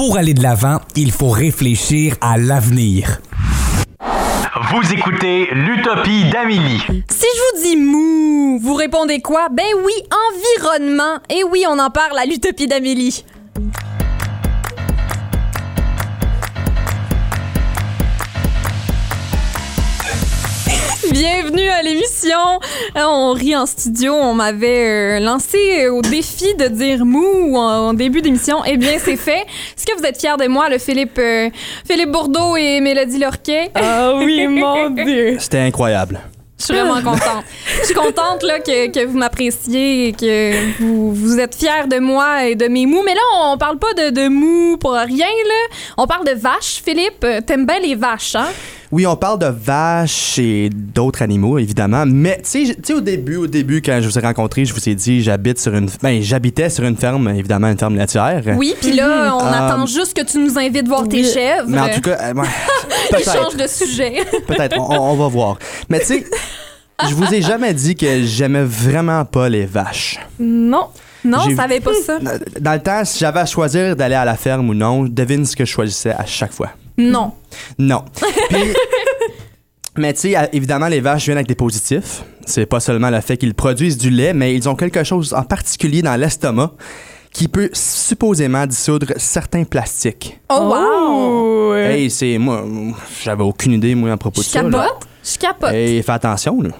Pour aller de l'avant, il faut réfléchir à l'avenir. Vous écoutez l'Utopie d'Amélie. Si je vous dis mou, vous répondez quoi? Ben oui, environnement. Et oui, on en parle à l'Utopie d'Amélie. Bienvenue à l'émission. Euh, On rit en studio. On m'avait euh, lancé au défi de dire mou en, en début d'émission. Eh bien, c'est fait. Est-ce que vous êtes fiers de moi, le Philippe, euh, Philippe Bourdeau et Mélodie Lorquet? Ah oui, mon Dieu. C'était incroyable. Je suis vraiment contente. Je suis contente là, que, que vous m'appréciez et que vous, vous êtes fiers de moi et de mes mous. Mais là, on parle pas de, de mous pour rien. Là. On parle de vaches. Philippe, t'aimes bien les vaches, hein? Oui, on parle de vaches et d'autres animaux, évidemment. Mais, tu sais, au début, au début, quand je vous ai rencontré, je vous ai dit, j'habite sur une, ben, j'habitais sur une ferme, évidemment, une ferme laitière. Oui, puis là, on Euh, attend juste que tu nous invites voir tes chèvres. Mais en tout cas, euh, Il change peut-être, de sujet. peut-être, on, on va voir. Mais, tu sais, je vous ai jamais dit que j'aimais vraiment pas les vaches. Non. Non, on savait pas ça. Dans le temps, si j'avais à choisir d'aller à la ferme ou non, devine ce que je choisissais à chaque fois. Non. Non. Puis, mais tu sais, évidemment, les vaches viennent avec des positifs. C'est pas seulement le fait qu'ils produisent du lait, mais ils ont quelque chose en particulier dans l'estomac qui peut supposément dissoudre certains plastiques. Oh, wow! Ouais. Hey, c'est moi, j'avais aucune idée moi à propos de Je ça. là. capote? Je capote. Hey, fais attention là.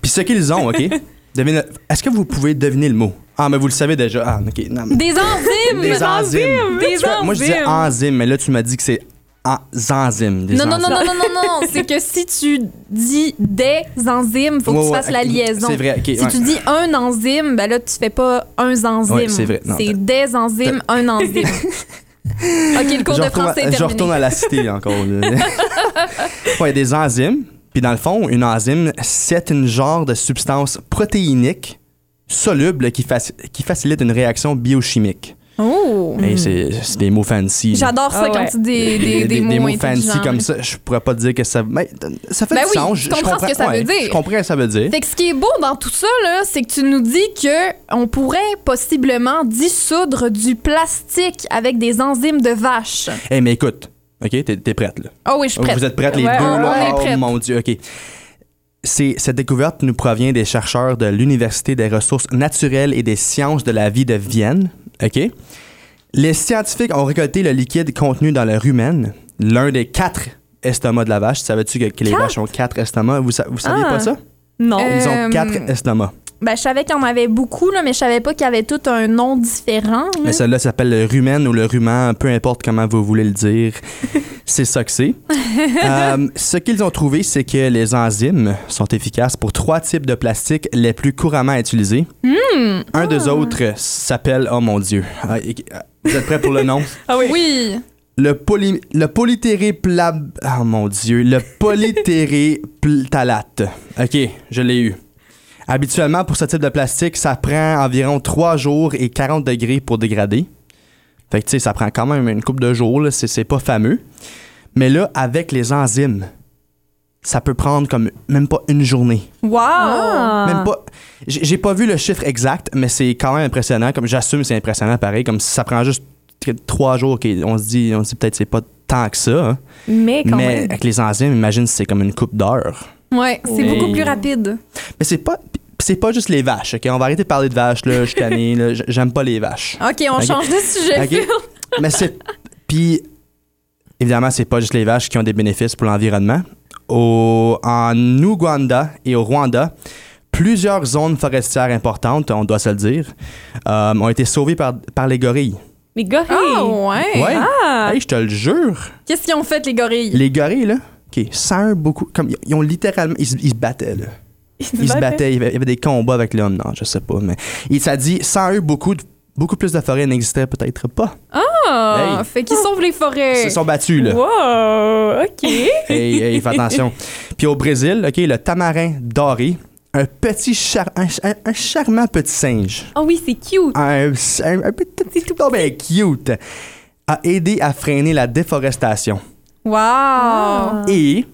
Puis ce qu'ils ont, ok? Devine- Est-ce que vous pouvez deviner le mot? Ah, mais vous le savez déjà. Ah, ok. Non, mais- Des enzymes! Des enzymes. Des vois, Moi, je disais enzymes. enzymes, mais là, tu m'as dit que c'est en- enzymes. des Non, non, non, non, non, non, non. C'est que si tu dis des enzymes, faut que Ouais, tu ouais, fasses la liaison. C'est vrai, ok, Si ouais. tu dis un enzyme, ben là, tu fais pas un enzyme. C'est vrai. C'est des enzymes, un enzyme. OK, le cours je de français est à, je terminé. retourne à la cité encore. là. ouais, des enzymes. Puis dans le fond, une enzyme, c'est une genre de substance protéinique soluble qui, faci- qui facilite une réaction biochimique. Oh! Hey, c'est des mots fancy. J'adore ça Ah quand ouais. tu dis des, des, des, mots, fancy intelligents. comme ça. Je pourrais pas te dire que ça. Mais, ça fait Ben du oui, sens. je comprends ce que ça veut dire. Je comprends ce que ça veut dire. Fait que ce qui est beau dans tout ça, c'est que tu nous dis que on pourrait possiblement dissoudre du plastique avec des enzymes de vache. Hey, mais écoute, OK, t'es t'es prête, là. Oh oui, je suis prête. Vous êtes prêtes les Ouais, deux, on- là? oh mon Dieu, OK. C'est- Cette découverte nous provient des chercheurs de l'Université des ressources naturelles et des sciences de la vie de Vienne. OK? Les scientifiques ont récolté le liquide contenu dans le rumen, l'un des quatre estomacs de la vache. Savais-tu que, que les vaches ont quatre estomacs? Vous, sa- vous saviez Ah. pas ça? Non. Euh, Ils ont quatre estomacs. Ben, je savais qu'il y en avait beaucoup, là, mais je savais pas qu'il y avait tout un nom différent. là. Mais celle-là s'appelle le rumen ou le rumen, peu importe comment vous voulez le dire. c'est ça que c'est. Euh, ce qu'ils ont trouvé, c'est que les enzymes sont efficaces pour trois types de plastiques les plus couramment utilisés. Un des autres s'appelle, oh mon Dieu, Ah, ah, vous êtes prêts pour le nom? Ah oui. Oui. Le, poly, le polytéréplab... Oh mon Dieu, le polytéréptalate. OK, je l'ai eu. Habituellement, pour ce type de plastique, ça prend environ 3 jours et 40 degrés pour dégrader. Fait que, tu sais, ça prend quand même une couple de jours, là, c'est pas fameux. Mais là, avec les enzymes, ça peut prendre comme même pas une journée. Wow! Ah. Même pas. J'ai pas vu le chiffre exact, mais c'est quand même impressionnant. Comme j'assume, c'est impressionnant pareil. Comme si ça prend juste trois jours. ok, on se dit, on se dit peut-être que c'est pas tant que ça. hein. Mais quand mais même. avec les enzymes, imagine si c'est comme une coupe d'heure. Ouais, c'est Oui. beaucoup plus rapide. Mais c'est pas. C'est pas juste les vaches, ok? On va arrêter de parler de vaches, là. Je suis tanné, là. J- J'aime pas les vaches. OK, on Ok? change de sujet. Ok? Phil. Mais c'est. Puis, évidemment, c'est pas juste les vaches qui ont des bénéfices pour l'environnement. Au, en Ouganda et au Rwanda, plusieurs zones forestières importantes, on doit se le dire, euh, ont été sauvées par, par les gorilles. Les gorilles. Ah, ouais. Ouais. Ah. Hey, je te le jure. Qu'est-ce qu'ils ont fait, les gorilles? Les gorilles, là, OK, sans beaucoup. Comme, ils- ont littéralement. Ils, se- ils se battaient, là. Ils se battaient? Il y avait, il y avait des combats avec l'homme, non, je sais pas. Mais il ça dit, sans eux, beaucoup, de- beaucoup plus de forêts n'existaient peut-être pas. Ah, Hey. fait qu'ils sauvent les forêts. Ils se sont battus, là. Wow. OK. Hey, hey, fais attention. Puis au Brésil, OK, le tamarin doré, un petit char- un, un- un charmant petit singe, Oh oui, c'est cute. un, un, un petit tout bien cute, a aidé à freiner la déforestation. Wow! Ah. Et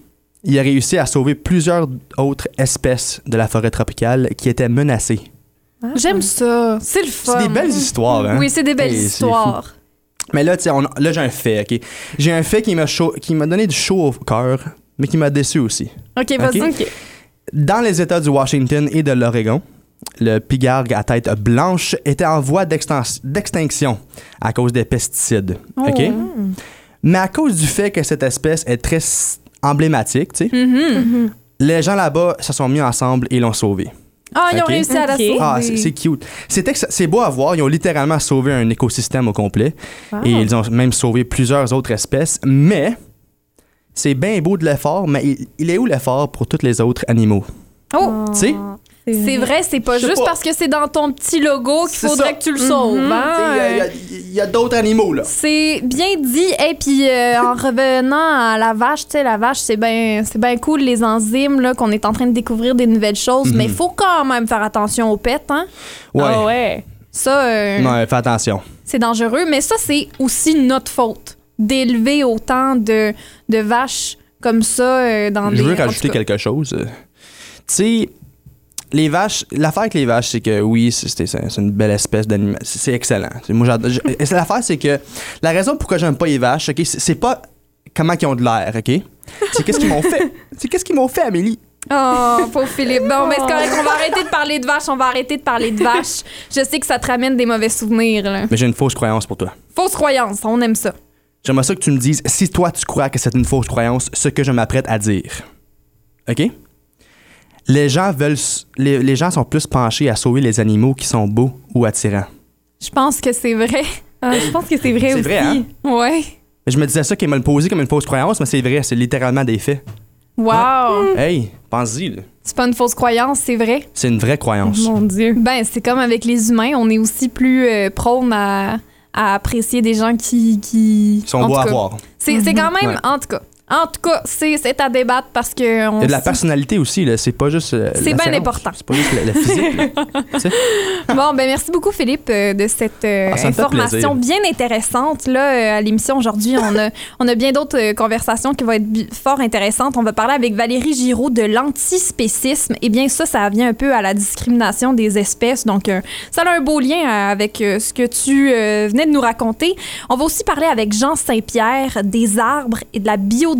il a réussi à sauver plusieurs autres espèces de la forêt tropicale qui étaient menacées. J'aime ça. C'est le fun. C'est des belles histoires, hein? Oui, c'est des belles histoires. Mais là, on- là, j'ai un fait, OK? J'ai un fait qui m'a chaud- qui m'a donné du chaud au cœur, mais qui m'a déçu aussi. OK, vas-y. Ok. Dans les États du Washington et de l'Oregon, le pigargue à tête blanche était en voie d'extinction à cause des pesticides. OK? Mais à cause du fait que cette espèce est très emblématique, tu sais, Mhm. les gens là-bas se sont mis ensemble et l'ont sauvé. Ah, ils ont réussi à la sauver. Ah, c'est cute. C'est beau à voir. Ils ont littéralement sauvé un écosystème au complet. Wow. Et ils ont même sauvé plusieurs autres espèces. Mais c'est bien beau de l'effort, mais il, il est où l'effort pour tous les autres animaux? Oh, Tu sais? c'est vrai, c'est pas juste pas. parce que c'est dans ton petit logo qu'il faudrait ça. que tu le sauves. Hein? Tu sais, Il y a- d'autres animaux, là. C'est bien dit. Et puis euh, en revenant à la vache, tu sais, la vache, c'est bien c'est bien cool les enzymes là qu'on est en train de découvrir des nouvelles choses, mais il faut quand même faire attention aux pets hein? Ouais. Ah ouais. Ça euh, Ouais, fais attention. c'est dangereux, mais ça c'est aussi notre faute d'élever autant de, de vaches comme ça euh, dans Je des veux rajouter quelque chose. Euh, Tu sais, les vaches, l'affaire avec les vaches, c'est que oui, c'est une belle espèce d'animal. C'est excellent. Moi, j'adore- L'affaire, c'est que la raison pourquoi j'aime pas les vaches, ok, c'est c'est pas comment ils ont de l'air, ok? C'est qu'est-ce qu'ils m'ont fait. C'est qu'est-ce qu'ils m'ont fait, Amélie? Oh, pauvre Philippe. Bon, mais c'est correct, on va arrêter de parler de vaches, on va arrêter de parler de vaches. Je sais que ça te ramène des mauvais souvenirs. Là. Mais j'ai une fausse croyance pour toi. Fausse croyance, on aime ça. J'aimerais ça que tu me dises si toi tu crois que c'est une fausse croyance, ce que je m'apprête à dire. OK? Les gens veulent. Les, les gens sont plus penchés à sauver les animaux qui sont beaux ou attirants. Je pense que c'est vrai. Ah, je pense que c'est vrai C'est aussi. vrai, hein? Ouais. Je me disais ça qu'il m'a le posé comme une fausse croyance, mais c'est vrai, c'est littéralement des faits. Wow. Hey, pense-y, là. C'est pas une fausse croyance, c'est vrai? C'est une vraie croyance. Mon Dieu. Ben, c'est comme avec les humains, on est aussi plus euh, prône à, à apprécier des gens qui. qui Ils sont beaux à voir. C'est c'est quand même, Ouais. en tout cas. En tout cas, c'est à débattre parce que. on Il y a de la personnalité aussi, là. C'est pas juste. euh, C'est bien important. C'est pas juste la, la physique. Bon, ben merci beaucoup, Philippe, euh, de cette euh, Ah, information bien intéressante. Là, à l'émission aujourd'hui, on a, on a bien d'autres conversations qui vont être fort intéressantes. On va parler avec Valérie Giraud de l'antispécisme. Eh bien, ça, ça vient un peu à la discrimination des espèces. Donc, ça a un beau lien avec ce que tu venais de nous raconter. On va aussi parler avec Jean Saint-Pierre des arbres et de la biodiversité.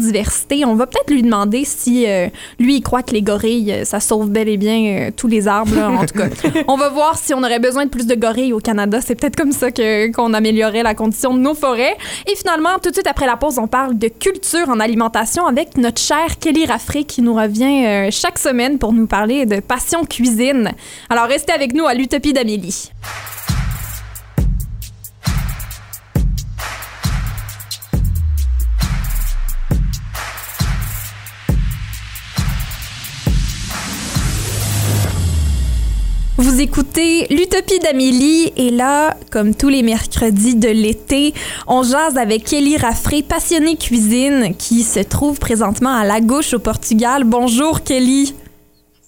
On va peut-être lui demander si euh, lui, il croit que les gorilles, euh, ça sauve bel et bien euh, tous les arbres. là. en tout cas, on va voir si on aurait besoin de plus de gorilles au Canada. C'est peut-être comme ça que- qu'on améliorerait la condition de nos forêts. Et finalement, tout de suite après la pause, on parle de culture en alimentation avec notre chère Kelly Raffray qui nous revient euh, chaque semaine pour nous parler de passion cuisine. Alors restez avec nous à l'Utopie d'Amélie. L'Utopie d'Amélie et là, comme tous les mercredis de l'été, on jase avec Kelly Raffray, passionnée cuisine, qui se trouve présentement à La Gauche au Portugal. Bonjour Kelly.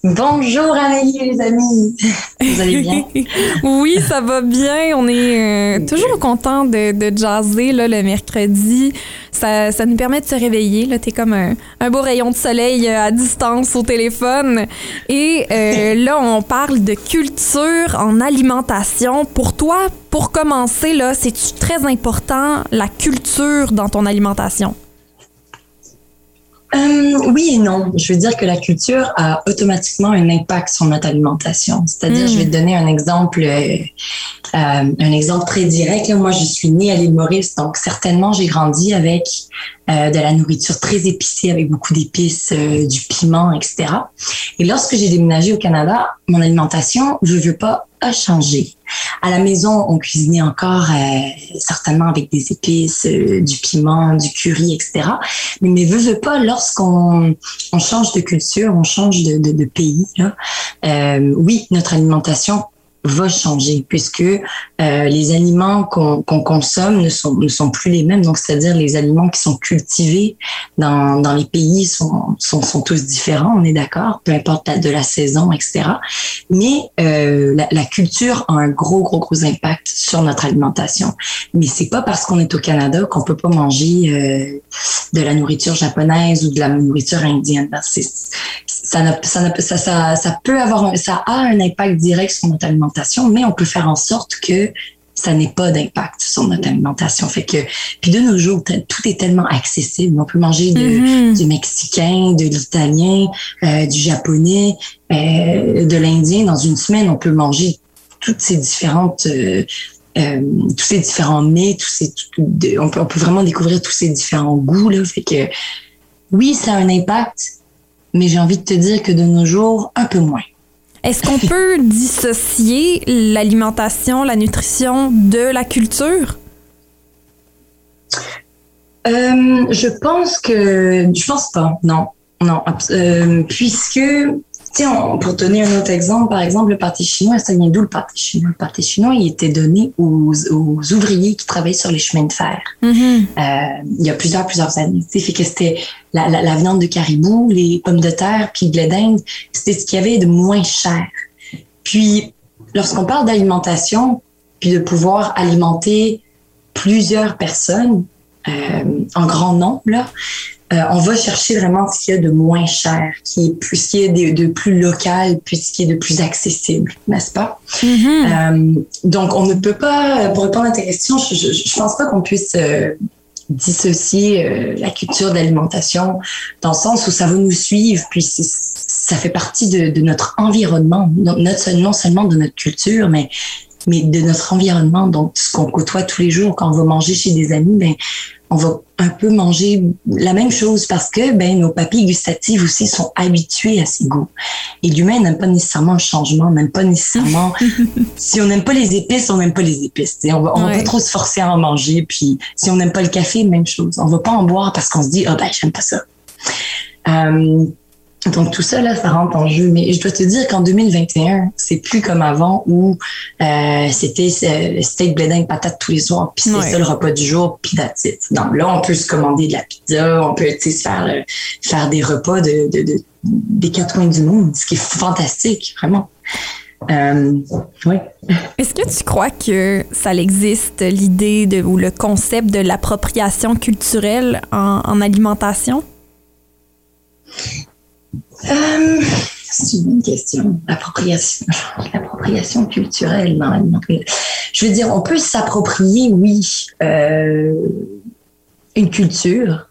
Bonjour Amélie les amis, vous allez bien? Oui, ça va bien. On est euh, toujours content de, de jaser là, le mercredi. Ça, ça nous permet de se réveiller. Là, t'es comme un, un beau rayon de soleil euh, à distance au téléphone. Et euh, là, on parle de culture en alimentation. Pour toi, pour commencer, là, c'est très important la culture dans ton alimentation? Euh, oui et non. Je veux dire que la culture a automatiquement un impact sur notre alimentation. C'est-à-dire, je vais te donner un exemple, euh, euh, un exemple très direct. Là, moi, je suis née à l'île Maurice, donc certainement, j'ai grandi avec euh, de la nourriture très épicée, avec beaucoup d'épices, euh, du piment, etc. Et lorsque j'ai déménagé au Canada, mon alimentation, je veux pas, a changé. À la maison, on cuisinait encore euh, certainement avec des épices, euh, du piment, du curry, etc. Mais, mais veux pas, lorsqu'on on change de culture, on change de, de, de pays, là, euh, oui, notre alimentation va changer puisque euh, les aliments qu'on consomme ne sont, plus les mêmes. Donc, c'est-à-dire les aliments qui sont cultivés dans, les pays sont, tous différents, on est d'accord, peu importe de la saison, etc. Mais euh, la, culture a un gros, gros, gros impact sur notre alimentation. Mais c'est pas parce qu'on est au Canada qu'on peut pas manger euh, de la nourriture japonaise ou de la nourriture indienne. Ça, peut avoir, ça a un impact direct sur notre alimentation, mais on peut faire en sorte que ça n'est pas d'impact sur notre alimentation. Fait que, puis de nos jours, tout est tellement accessible. On peut manger de, Mhm. du mexicain, de l'italien, euh, du japonais, euh, de l'indien. Dans une semaine, on peut manger toutes ces différentes, euh, euh, tous ces différents mets, tous ces, tout- de- on, peut, on peut vraiment découvrir tous ces différents goûts là. Fait que oui, ça a un impact, mais j'ai envie de te dire que de nos jours, un peu moins. Est-ce qu'on peut dissocier l'alimentation, la nutrition de la culture? Euh, je pense que je pense pas, non, non, euh, puisque tu sais, pour donner un autre exemple, par exemple le pâté chinois, ça vient d'où le pâté chinois? Le pâté chinois, il était donné aux, aux ouvriers qui travaillaient sur les chemins de fer. Mhm. Euh, il y a plusieurs plusieurs années. Tu sais, fait que c'était la, la, la viande de caribou, les pommes de terre, puis le blé d'Inde, c'était ce qu'il y avait de moins cher. Puis lorsqu'on parle d'alimentation, puis de pouvoir alimenter plusieurs personnes euh, en grand nombre, là, euh, on va chercher vraiment ce qu'il y a de moins cher, qui est plus, ce qui est de, de plus local, puis ce qui est de plus accessible, n'est-ce pas? Mhm. Euh, donc, on ne peut pas, pour répondre à ta question, je, je pense pas qu'on puisse euh, dissocier la culture d'alimentation dans le sens où ça va nous suivre, puis ça fait partie de, de notre environnement, notre- non seulement de notre culture, mais mais de notre environnement, donc ce qu'on côtoie tous les jours quand on va manger chez des amis, ben on va un peu manger la même chose parce que ben nos papilles gustatives aussi sont habituées à ces goûts. Et l'humain n'aime pas nécessairement le changement, n'aime pas nécessairement. si on n'aime pas les épices, on n'aime pas les épices. On va, on va Ouais. pas trop se forcer à en manger. Puis si on n'aime pas le café, même chose. On va pas en boire parce qu'on se dit ah ben j'aime pas ça. Euh, donc tout ça là, ça rentre en jeu. Mais je dois te dire qu'en 2021, c'est plus comme avant où euh, c'était euh, steak, blé d'Inde, patate tous les soirs, puis c'est Ouais. ça le repas du jour, puis that's it. Donc là, on peut se commander de la pizza, on peut tu sais, se faire euh, faire des repas de, de, de- des quatre coins du monde, ce qui est fantastique, vraiment. Euh, oui. Est-ce que tu crois que ça existe l'idée de ou le concept de l'appropriation culturelle en, en alimentation? Euh, c'est une bonne question. L'appropriation, l'appropriation culturelle dans l'alimentation. Je veux dire, on peut s'approprier, oui, euh, une culture,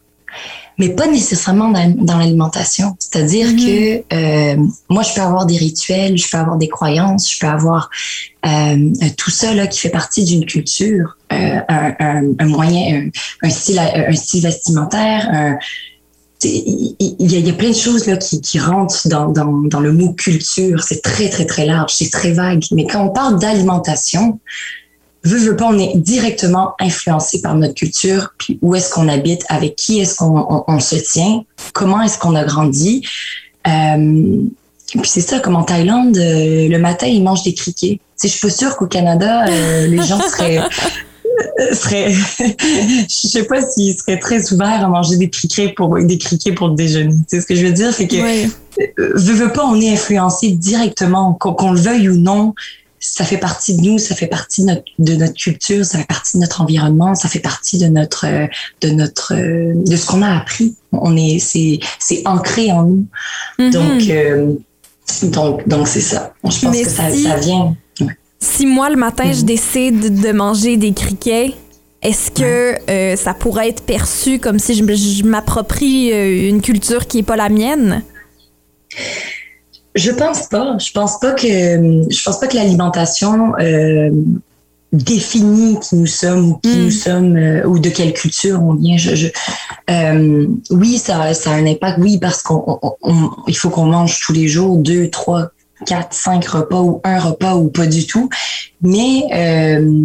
mais pas nécessairement dans, dans l'alimentation. C'est-à-dire Mhm. que euh, moi, je peux avoir des rituels, je peux avoir des croyances, je peux avoir euh, tout ça là qui fait partie d'une culture, un, un, un moyen, un, un style, un style vestimentaire, un, il y, a, plein de choses là qui, qui rentrent dans, le mot culture. C'est très, très, très large, c'est très vague. Mais quand on parle d'alimentation, veut, veut pas, on est directement influencé par notre culture, puis où est-ce qu'on habite, avec qui est-ce qu'on on, on se tient, comment est-ce qu'on a grandi. Euh, puis c'est ça, comme en Thaïlande, euh, le matin, ils mangent des criquets. Je suis pas sûre qu'au Canada, euh, les gens seraient... euh, seraient je sais pas s'ils seraient très ouverts à manger des criquets pour des criquets pour le déjeuner. Tu sais ce que je veux dire, c'est que Oui. euh, veux, veux pas, on est influencé directement, qu'on le veuille ou non. Ça fait partie de nous, ça fait partie de notre, de notre culture, ça fait partie de notre environnement, ça fait partie de notre, de notre, de ce qu'on a appris. On est, c'est, c'est ancré en nous. Mhm. Donc, euh, donc, donc c'est ça. Je pense Mais que ça, si- ça vient. Si moi, le matin, Mhm. je décide de manger des criquets, est-ce que euh, ça pourrait être perçu comme si je, je m'approprie euh, une culture qui n'est pas la mienne? Je pense pas. Je pense pas que je pense pas que l'alimentation euh, définit qui nous sommes ou qui Mm. nous sommes euh, ou de quelle culture on vient. Je, je- euh, oui, ça, ça a un impact. Oui, parce qu'on on- on- il faut qu'on mange tous les jours deux, trois, quatre, cinq repas ou un repas ou pas du tout. Mais euh,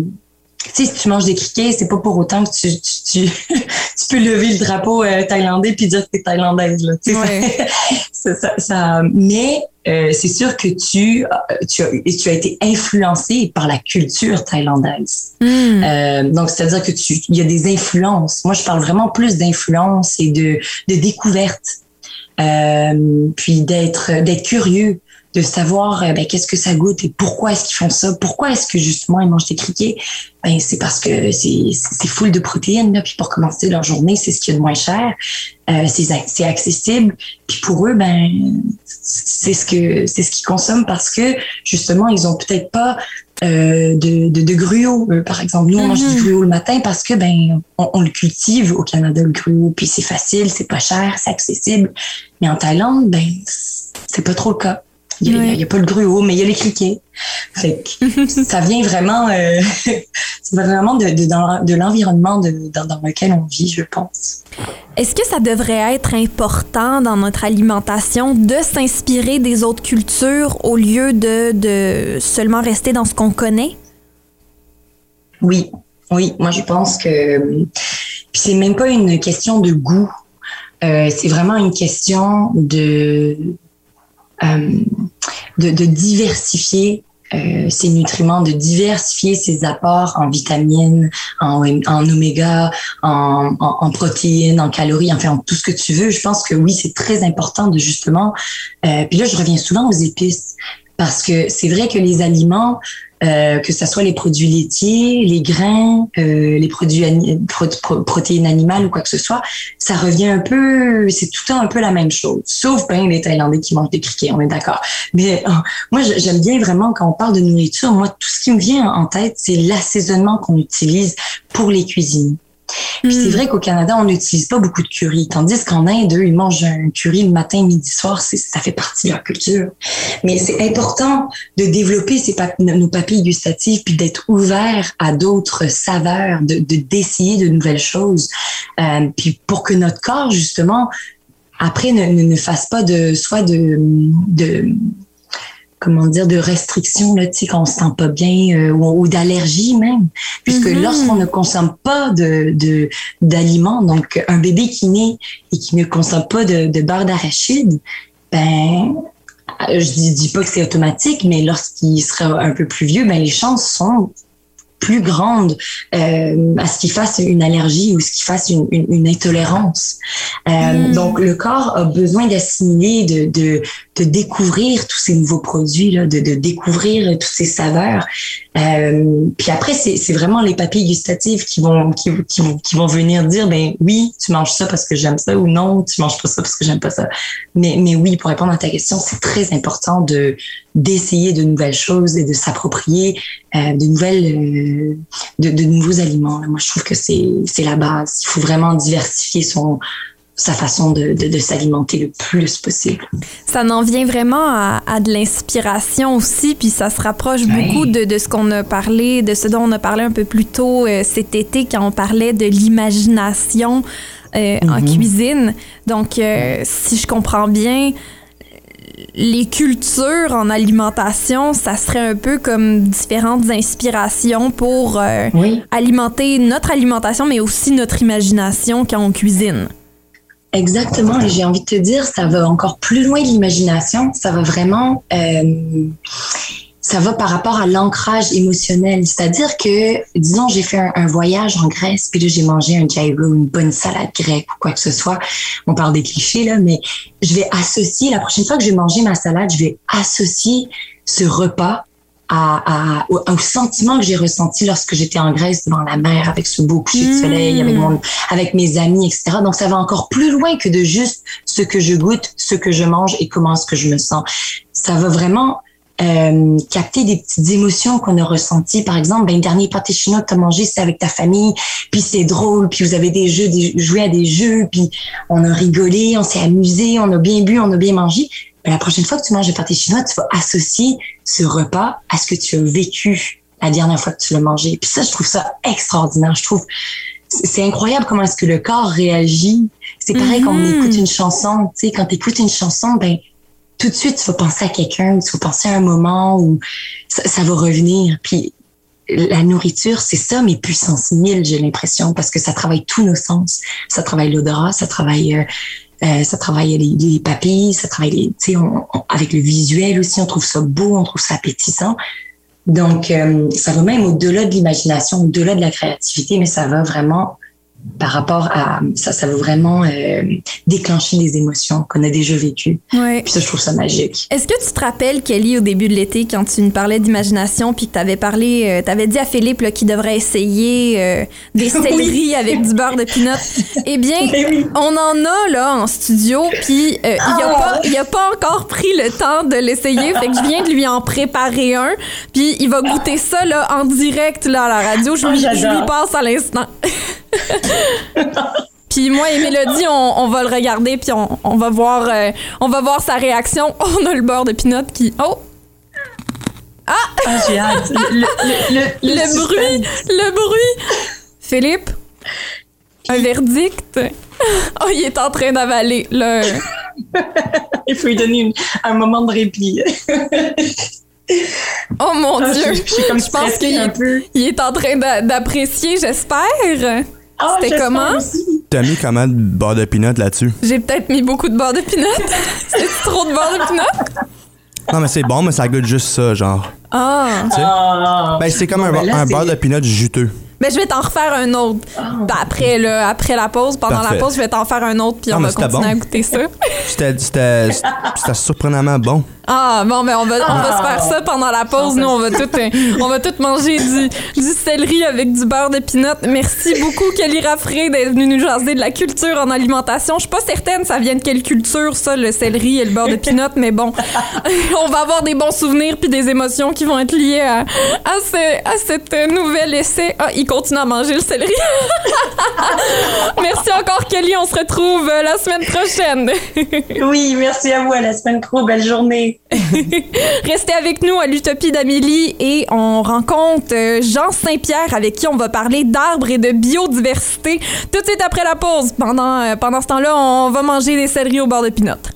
si tu manges des criquets, c'est pas pour autant que tu, tu, tu, tu peux lever le drapeau euh, thaïlandais puis dire que t'es thaïlandaise. Là. Ça- Ouais. ça, ça, ça- mais euh, c'est sûr que tu, tu, as, tu as été influencé par la culture thaïlandaise. Hmm. Euh, donc, c'est-à-dire que tu, il y a des influences. Moi, je parle vraiment plus d'influence et de, de découverte. Euh, puis d'être, d'être curieux de savoir euh, ben, qu'est-ce que ça goûte et pourquoi est-ce qu'ils font ça, pourquoi est-ce que justement ils mangent des criquets, ben, c'est parce que c'est c'est full de protéines. Là, puis pour commencer leur journée, c'est ce qu'il y a de moins cher. Euh, c'est ac- c'est accessible. Puis pour eux, ben c'est ce que c'est ce qu'ils consomment parce que justement ils ont peut-être pas euh, de, de, de gruau, par exemple. Nous, on mange du gruau le matin parce que ben on, on le cultive au Canada le gruau, puis c'est facile, c'est pas cher, c'est accessible. Mais en Thaïlande, ben c'est pas trop le cas. Il y, a, pas le gruau, mais il y a les. Fait que ça vient vraiment, euh, ça vient vraiment de, de, l'environnement dans, dans lequel on vit, je pense. Est-ce que ça devrait être important dans notre alimentation de s'inspirer des autres cultures au lieu de, de seulement rester dans ce qu'on connaît? Oui, oui, moi je pense que puis c'est même pas une question de goût, Euh, c'est vraiment une question de euh, de, de diversifier euh, ses nutriments, de diversifier ses apports en vitamines, en, en oméga, en, en, en protéines, en calories, enfin en tout ce que tu veux. Je pense que oui, c'est très important de justement. Euh, puis là, je reviens souvent aux épices parce que c'est vrai que les aliments, euh, que ce soit les produits laitiers, les grains, euh, les produits protéines animales ou quoi que ce soit, ça revient un peu, c'est tout le temps un peu la même chose. Sauf ben les Thaïlandais qui mangent des criquets, on est d'accord. Mais euh, moi, j'aime bien vraiment quand on parle de nourriture, moi, tout ce qui me vient en tête, c'est l'assaisonnement qu'on utilise pour les cuisines. Puis c'est vrai qu'au Canada, on n'utilise pas beaucoup de curry, tandis qu'en Inde, eux, ils mangent un curry le matin, midi, soir, ça fait partie de leur culture. Mais c'est important de développer ces pap- nos papilles gustatives, puis d'être ouvert à d'autres saveurs, de, de d'essayer de nouvelles choses, euh, puis pour que notre corps justement après ne, ne, ne fasse pas de soit de, de comment dire de restrictions là tu sais quand on se sent pas bien euh, ou, ou d'allergie même puisque Mhm. lorsqu'on ne consomme pas de de d'aliments donc un bébé qui naît et qui ne consomme pas de, de beurre d'arachide ben je dis, dis pas que c'est automatique mais lorsqu'il sera un peu plus vieux ben les chances sont plus grandes euh, à ce qu'il fasse une allergie ou ce qu'il fasse une, une, une intolérance. Euh, Mm. Donc, le corps a besoin d'assimiler, de, de, de découvrir tous ces nouveaux produits, là, de, de découvrir toutes ces saveurs. Euh, puis après, c'est c'est vraiment les papilles gustatives qui vont, qui, qui, qui vont venir dire, ben oui, tu manges ça parce que j'aime ça ou non, tu manges pas ça parce que j'aime pas ça. Mais, mais oui, pour répondre à ta question, c'est très important de d'essayer de nouvelles choses et de s'approprier euh, de nouvelles, euh, de, de nouveaux aliments. Moi, je trouve que c'est c'est la base. Il faut vraiment diversifier son sa façon de, de, de s'alimenter le plus possible. Ça en vient vraiment à, à de l'inspiration aussi, puis ça se rapproche beaucoup de, de ce qu'on a parlé, de ce dont on a parlé un peu plus tôt euh, cet été quand on parlait de l'imagination euh, en Mhm. cuisine. Donc, euh, si je comprends bien, les cultures en alimentation, ça serait un peu comme différentes inspirations pour euh, Oui. alimenter notre alimentation, mais aussi notre imagination quand on cuisine. Exactement, et j'ai envie de te dire, ça va encore plus loin de l'imagination, ça va vraiment, euh, ça va par rapport à l'ancrage émotionnel. C'est-à-dire que, disons, j'ai fait un, un voyage en Grèce, puis là, j'ai mangé un gyro, une bonne salade grecque ou quoi que ce soit. On parle des clichés, là, mais je vais associer, la prochaine fois que je vais manger ma salade, je vais associer ce repas à, à- au, au sentiment que j'ai ressenti lorsque j'étais en Grèce devant la mer avec ce beau coucher de soleil, avec mon, avec mes amis, etc. Donc, ça va encore plus loin que de juste ce que je goûte, ce que je mange et comment est-ce que je me sens. Ça va vraiment euh, capter des petites émotions qu'on a ressenties. Par exemple, ben, le dernier pâté chinois que tu as mangé, c'est avec ta famille, puis c'est drôle, puis vous avez des jeux, des, joué à des jeux, puis on a rigolé, on s'est amusé, on a bien bu, on a bien mangé. La prochaine fois que tu manges le pâté chinois, tu vas associer ce repas à ce que tu as vécu la dernière fois que tu l'as mangé. Puis ça, je trouve ça extraordinaire. Je trouve c'est incroyable comment est-ce que le corps réagit. C'est pareil quand on Mhm. écoute une chanson. Tu sais, quand tu écoutes une chanson, ben tout de suite, tu vas penser à quelqu'un, tu vas penser à un moment où ça, ça va revenir. Puis la nourriture, c'est ça, mais puissance 1000, j'ai l'impression, parce que ça travaille tous nos sens. Ça travaille l'odorat, ça travaille, euh, euh, ça travaille les, les papilles, ça travaille les, on- on- avec le visuel aussi, on trouve ça beau, on trouve ça appétissant. Donc, euh, ça va même au-delà de l'imagination, au-delà de la créativité, mais ça va vraiment par rapport à ça, ça veut vraiment euh, déclencher des émotions qu'on a déjà vécues. Ouais. Puis ça, je trouve ça magique. Est-ce que tu te rappelles, Kelly, au début de l'été, quand tu nous parlais d'imagination, puis que tu avais parlé, euh, tu avais dit à Philippe qu'il devrait essayer euh, des céleris avec du beurre de pinot? Eh bien, oui. on en a là en studio, puis il a pas, il a pas encore pris le temps de l'essayer, fait que je viens de lui en préparer un, puis il va goûter ça là en direct là à la radio. Je Oh, je lui passe à l'instant. Puis moi et Mélodie, on, on va le regarder puis on, on va voir euh, on va voir sa réaction. On a le beurre de pinot qui oh Ah, j'ai hâte. Le, le, le, le, bruit, le bruit. Philippe, un verdict? Oh, il est en train d'avaler là. Il faut lui donner une- un moment de répit. Oh mon Ah, dieu. je, je suis comme Je pense qu'il il est en train d'a- d'apprécier, j'espère. Ah, C'était comment? T'as mis comment de beurre de pinot là-dessus? J'ai peut-être mis beaucoup de beurre de pinot. C'est trop de beurre de pinot. Non, mais c'est bon, mais ça goûte juste ça, genre. Ah. Tu sais? Ah, Ben, c'est comme Bon, un, ben là, un c'est- beurre de pinot juteux. Ben, je vais t'en refaire un autre. Ben, Après, là, après la pause, pendant Parfait. la pause, je vais t'en faire un autre, puis Ah, on mais va continuer bon. à goûter ça. C'était c'était- c'était surprenamment bon. Ah, bon, ben, on va, on va se Ah. faire ça pendant la pause. Nous, on va tout, euh, on va tout manger du, du céleri avec du beurre de pinot. Merci beaucoup, Kelly Raffray, d'être venue nous jaser de la culture en alimentation. Je suis pas certaine ça vient de quelle culture, ça, le céleri et le beurre de pinot, mais bon, on va avoir des bons souvenirs puis des émotions qui vont être liées à, à, ce, à cet euh, nouvel essai. Ah, il continue à manger le céleri. Merci encore, Kelly. On se retrouve euh, la semaine prochaine. Oui, merci à vous. À la semaine pro. Belle journée. Restez avec nous à l'Utopie d'Amélie et on rencontre euh, Jean Saint-Pierre avec qui on va parler d'arbres et de biodiversité tout de suite après la pause. Pendant, euh, pendant ce temps-là, on va manger des céleris au bord de pinot.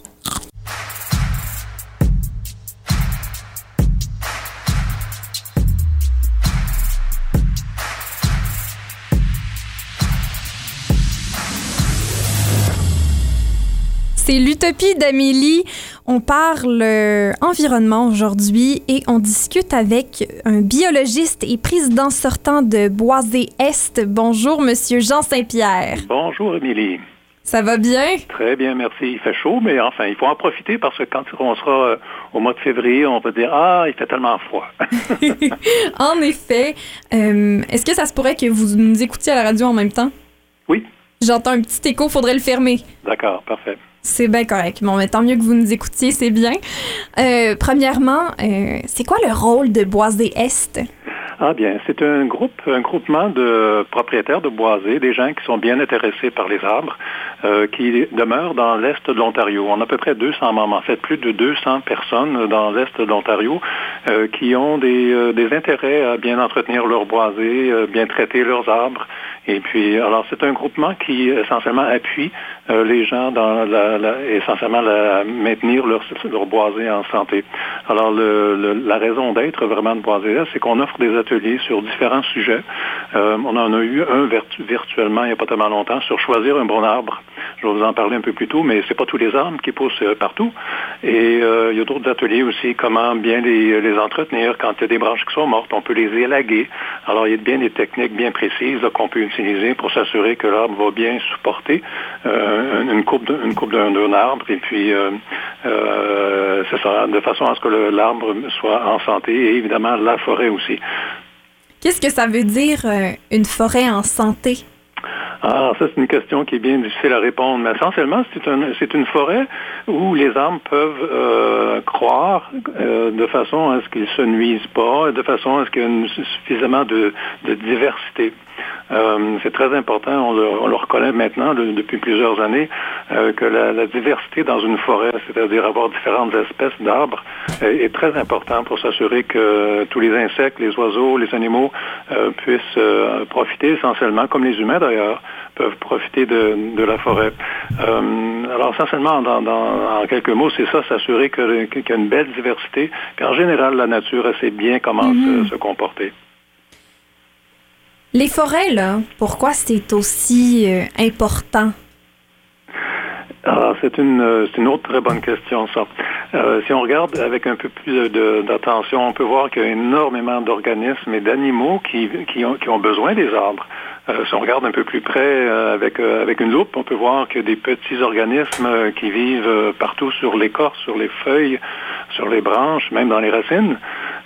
C'est l'Utopie d'Amélie. On parle euh, environnement aujourd'hui et on discute avec un biologiste et président sortant de Boisé Est. Bonjour, Monsieur Jean Saint-Pierre. Bonjour, Émilie. Ça va bien? Très bien, merci. Il fait chaud, mais enfin, il faut en profiter parce que quand on sera euh, au mois de février, on va dire Ah, il fait tellement froid. En effet. Euh, Est-ce que ça se pourrait que vous nous écoutiez à la radio en même temps? Oui. J'entends un petit écho, faudrait le fermer. D'accord, parfait. C'est bien correct. Bon, mais tant mieux que vous nous écoutiez, c'est bien. Euh, premièrement, euh, c'est quoi le rôle de Boisé Est? Ah bien, c'est un groupe, un groupement de propriétaires de boisés, des gens qui sont bien intéressés par les arbres, euh, qui demeurent dans l'est de l'Ontario. On a à peu près 200 membres, en fait plus de 200 personnes dans l'est de l'Ontario qui ont des, des intérêts à bien entretenir leurs boisés, bien traiter leurs arbres. Et puis, alors c'est un groupement qui essentiellement appuie euh, les gens dans la, essentiellement maintenir leur, leur boisé en santé. Alors la raison d'être vraiment de Boisé, c'est qu'on offre des ateliers sur différents sujets. Euh, on en a eu un virtu- virtuellement il n'y a pas tellement longtemps sur choisir un bon arbre. Je vais vous en parler un peu plus tôt, mais c'est pas tous les arbres qui poussent euh, partout. Et il y a d'autres ateliers aussi, comment bien les, les entretenir quand il y a des branches qui sont mortes. On peut les élaguer. Alors il y a bien des techniques bien précises qu'on peut utiliser pour s'assurer que l'arbre va bien supporter euh, une coupe une coupe d'un arbre. Et puis euh, euh, c'est ça, de façon à ce que l'arbre soit en santé et évidemment la forêt aussi. Qu'est-ce que ça veut dire une forêt en santé? Ah, ça, c'est une question qui est bien difficile à répondre. Mais essentiellement, c'est un- c'est une forêt où les arbres peuvent euh, croire euh, de façon à ce qu'ils se nuisent pas, de façon à ce qu'il y ait une- suffisamment de, de diversité. Euh, c'est très important, on le, on le reconnaît maintenant le- depuis plusieurs années, euh, que la, la diversité dans une forêt, c'est-à-dire avoir différentes espèces d'arbres, euh, est très important pour s'assurer que tous les insectes, les oiseaux, les animaux euh, puissent euh, profiter essentiellement, comme les humains d'ailleurs, peuvent profiter de, de la forêt. Euh, alors essentiellement, dans, dans- en quelques mots, c'est ça, s'assurer qu'il y a une belle diversité, qu'en général, la nature sait bien comment se- se comporter. Les forêts, là, pourquoi c'est aussi euh, important? Alors, c'est une, euh, une autre très bonne question, ça. Euh, si on regarde avec un peu plus d'attention, on peut voir qu'il y a énormément d'organismes et d'animaux qui, qui, ont, qui ont besoin des arbres. Si on regarde un peu plus près avec, avec une loupe, on peut voir que des petits organismes qui vivent partout sur l'écorce, sur les feuilles, sur les branches, même dans les racines.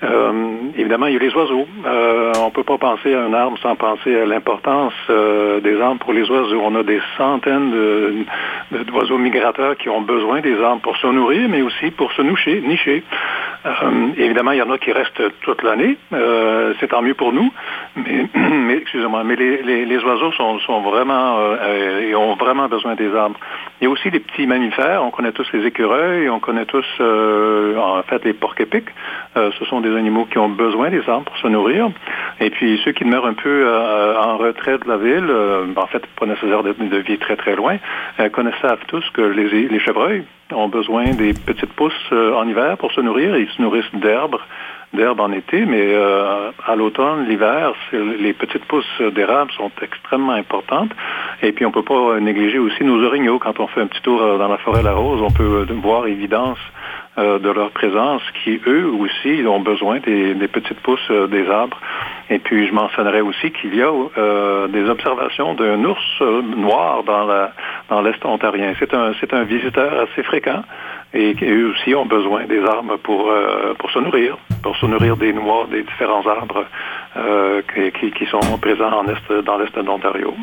Euh, évidemment, il y a les oiseaux. Euh, on ne peut pas penser à un arbre sans penser à l'importance euh, des arbres pour les oiseaux. On a des centaines d'oiseaux migrateurs qui ont besoin des arbres pour se nourrir, mais aussi pour se nicher. évidemment, il y en a qui restent toute l'année. C'est tant mieux pour nous. Mais excusez-moi, mais les, oiseaux sont, vraiment et ont vraiment besoin des arbres. Il y a aussi les petits mammifères. On connaît tous les écureuils. On connaît tous, en fait, les porcs épics. ce sont des animaux qui ont besoin des arbres pour se nourrir. Et puis ceux qui demeurent un peu euh, en retrait de la ville, euh, en fait, pas nécessaire de, de vie très très loin, euh, connaissent tous que les, les, chevreuils ont besoin des petites pousses en hiver pour se nourrir. Ils se nourrissent d'herbes d'herbes en été, mais à l'automne, l'hiver, les petites pousses d'érable sont extrêmement importantes. Et puis, on ne peut pas négliger aussi nos orignaux. Quand on fait un petit tour dans la forêt La Rose, on peut voir évidence euh, de leur présence qui, eux aussi, ont besoin des, petites pousses euh, des arbres. Et puis, je mentionnerai aussi qu'il y a euh, des observations d'un ours noir dans l'Est ontarien. C'est un, un visiteur assez fréquent et eux aussi ont besoin des arbres pour, se nourrir, pour se nourrir des noix des différents arbres qui, sont présents en est, dans l'Est de l'Ontario.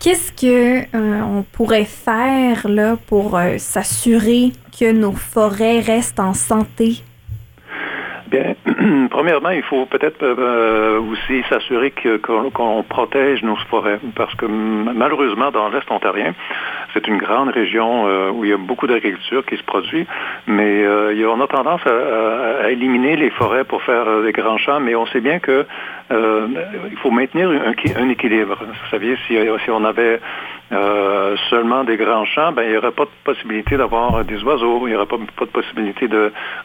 Qu'est-ce que euh, on pourrait faire là pour s'assurer que nos forêts restent en santé? Bien, premièrement, il faut peut-être euh, aussi s'assurer qu'on protège nos forêts, parce que malheureusement, dans l'Est ontarien, c'est une grande région où il y a beaucoup d'agriculture qui se produit, mais on a tendance à, éliminer les forêts pour faire des grands champs, mais on sait bien que euh, il faut maintenir un, équilibre. Vous saviez, si, on avait euh, seulement des grands champs, ben, il n'y aurait pas de possibilité d'avoir des oiseaux, il n'y aurait pas, pas de possibilité